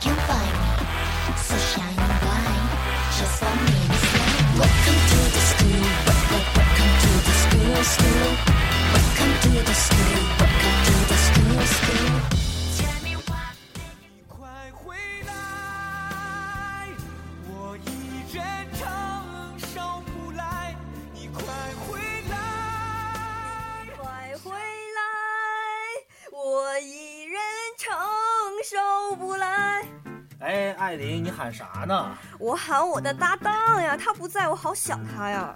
can find me. So shining bright, just for me to say. Welcome to the school. wel- wel- Welcome to the school, school. Welcome to the school. Welcome to the school, school. 艾琳，你喊啥呢？我喊我的搭档呀，他不在我好想他呀。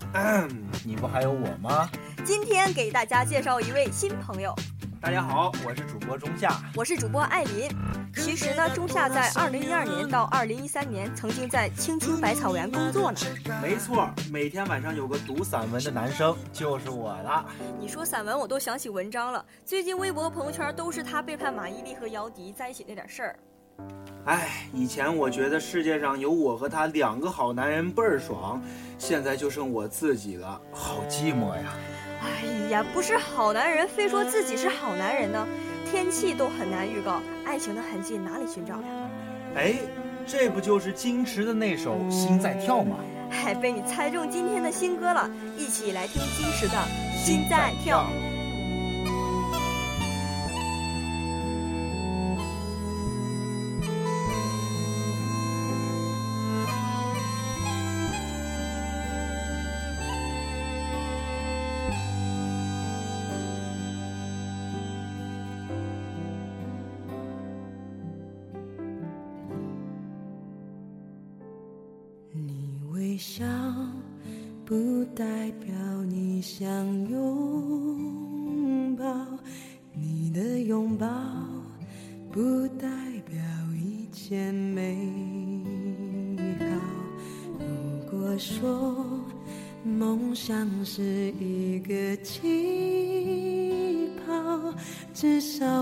你不还有我吗？今天给大家介绍一位新朋友，大家好，我是主播钟夏。我是主播艾琳。其实呢，中夏在二零一二年到二零一三年曾经在青青百草园工作呢。没错，每天晚上有个读散文的男生就是我了。你说散文，我都想起文章了。最近微博、朋友圈都是他背叛马伊琍和姚笛在一起那点事儿。哎，以前我觉得世界上有我和他两个好男人倍儿爽，现在就剩我自己了，好寂寞呀。哎呀，不是好男人，非说自己是好男人呢。天气都很难预告，爱情的痕迹哪里寻找呀？哎，这不就是金池的那首《心在跳》吗？嗨，被你猜中今天的新歌了，一起来听金池的《心在跳》。不代表你想拥抱，你的拥抱不代表一切美好。如果说梦想是一个气泡，至少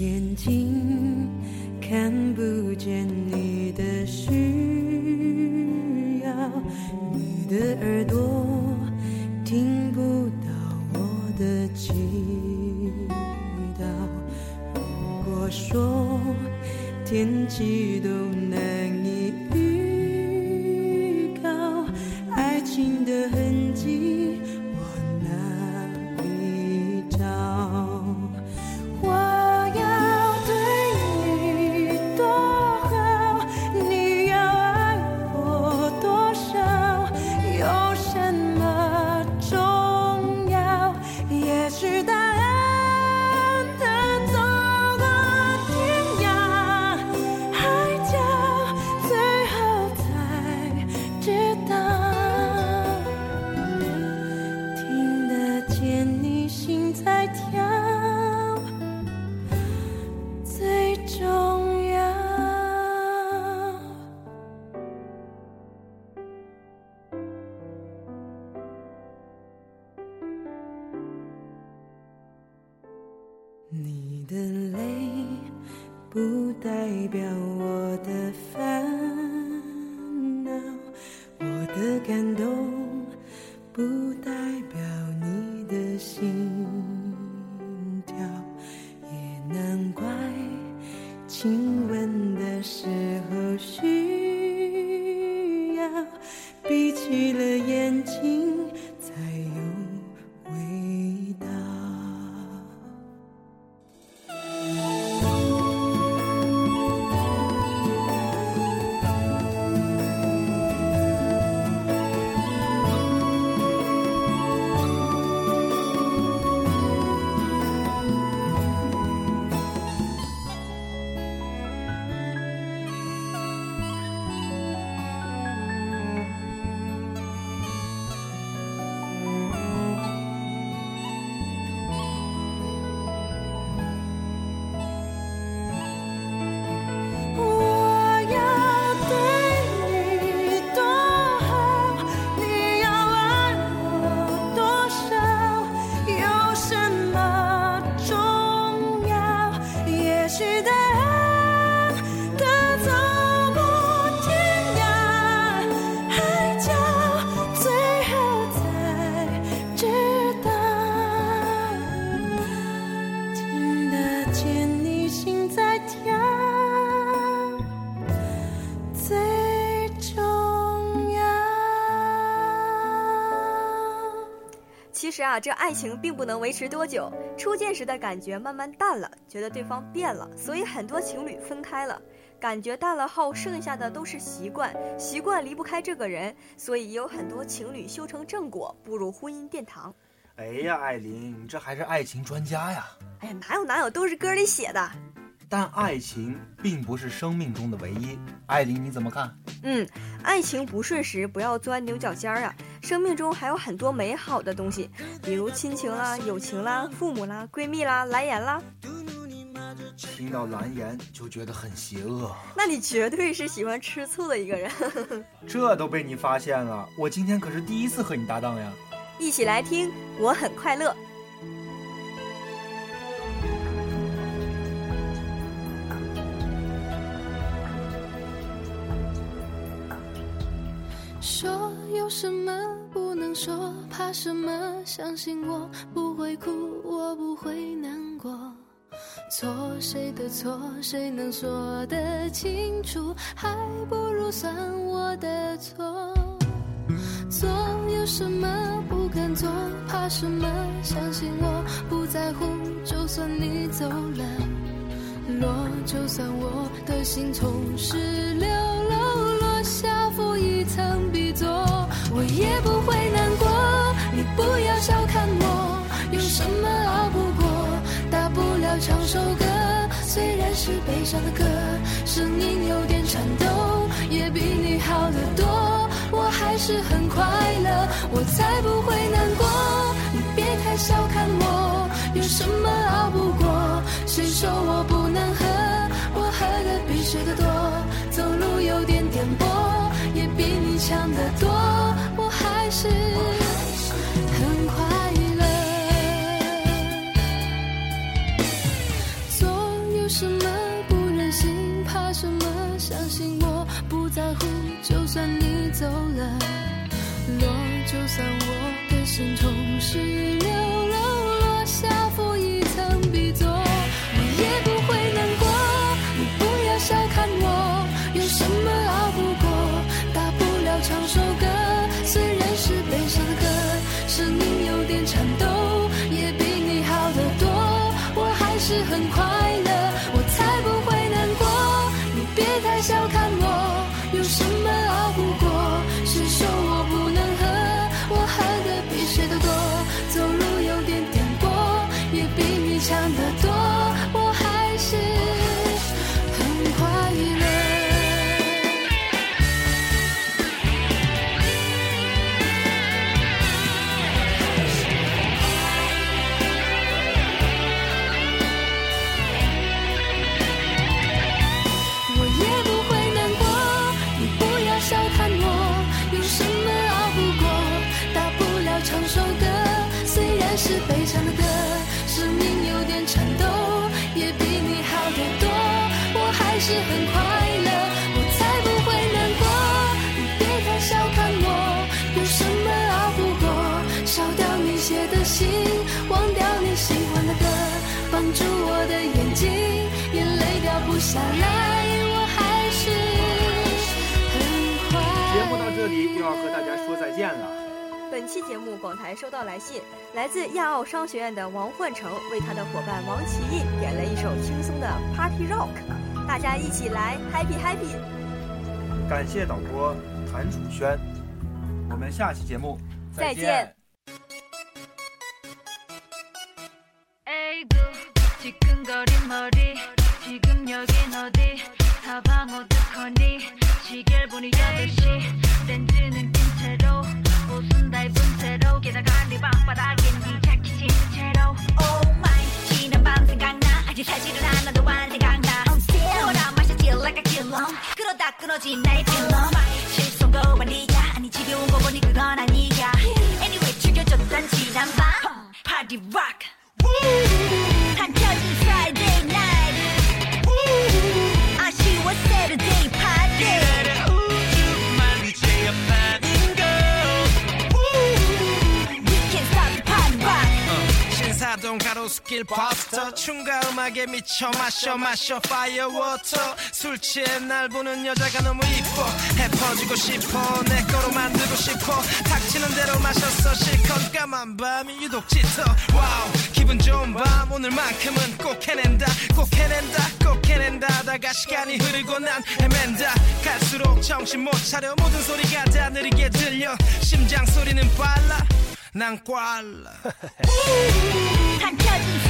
眼睛看不见你的需要，你的耳朵听不到我的祈祷。如果说天气都不代表我的烦恼，我的感动不代表你的心跳，也难怪亲吻的时候需见你心在跳。最重要。其实啊，这爱情并不能维持多久，初见时的感觉慢慢淡了，觉得对方变了，所以很多情侣分开了，感觉淡了后剩下的都是习惯，习惯离不开这个人，所以也有很多情侣修成正果，步入婚姻殿堂。哎呀，艾琳，你这还是爱情专家呀！哎呀，哪有哪有，都是歌里写的。但爱情并不是生命中的唯一。艾琳，你怎么看？嗯，爱情不顺时不要钻牛角尖儿啊！生命中还有很多美好的东西，比如亲情啦、友情啦、父母啦、闺蜜啦、蓝颜啦。听到蓝颜就觉得很邪恶，那你绝对是喜欢吃醋的一个人。这都被你发现了。我今天可是第一次和你搭档呀！一起来听，我很快乐。说有什么不能说，怕什么？相信我不会哭，我不会难过。错谁的错，谁能说得清楚？还不如算我的错。做有什么不敢做，怕什么？相信我不在乎，就算你走了，落就算我的心从十六楼落下负一层 B 座，我也不会难过。你不要小看我，有什么熬不过？大不了唱首歌，虽然是悲伤的歌，声音有点颤抖，也比你好得多。是很快乐，我才不会难过。你别太小看我，有什么熬不过？谁说我不能喝？我喝的比谁的多，走路有点颠簸，也比你强得多。我还是很快乐。总有什么不忍心？怕什么？相信我不在乎，就算你走了，落就算我的心从十六楼落下负一层壁座，我也不会难过。你不要小看我，有什么熬不过？大不了唱首歌，虽然是悲伤的歌，声音有点颤抖，也比你好得多。我还是很快是很快乐，我才不会难过。你别太小看我，有什么熬不过？烧掉你写的信，忘掉你喜欢的歌，绑住我的眼睛，眼泪掉不下来，我还是很快。节目到这里又要和大家说再见了。本期节目，广台收到来信，来自亚奥商学院的王焕成为他的伙伴王奇艺点了一首轻松的 Party Rock，大家一起来 Happy Happy。感谢导播谭楚轩，我们下期节目再见。 에이구 지끈 길 파스터. 춤과 음악에 미쳐 마셔 마셔. 파이어 워터 술 취해 날 보는 여자가 너무 이뻐. 해퍼지고 싶어. 내 거로 만들고 싶어. 닥치는 대로 마셨어. 실컷 까만 밤이 유독 짙어. 와우. 기분 좋은 밤. 오늘만큼은 꼭 해낸다. 꼭 해낸다. 꼭 해낸다. 다가 시간이 흐르고 난 헤맨다. 갈수록 정신 못 차려. 모든 소리가 다 느리게 들려. 심장 소리는 빨라. 난 꽐라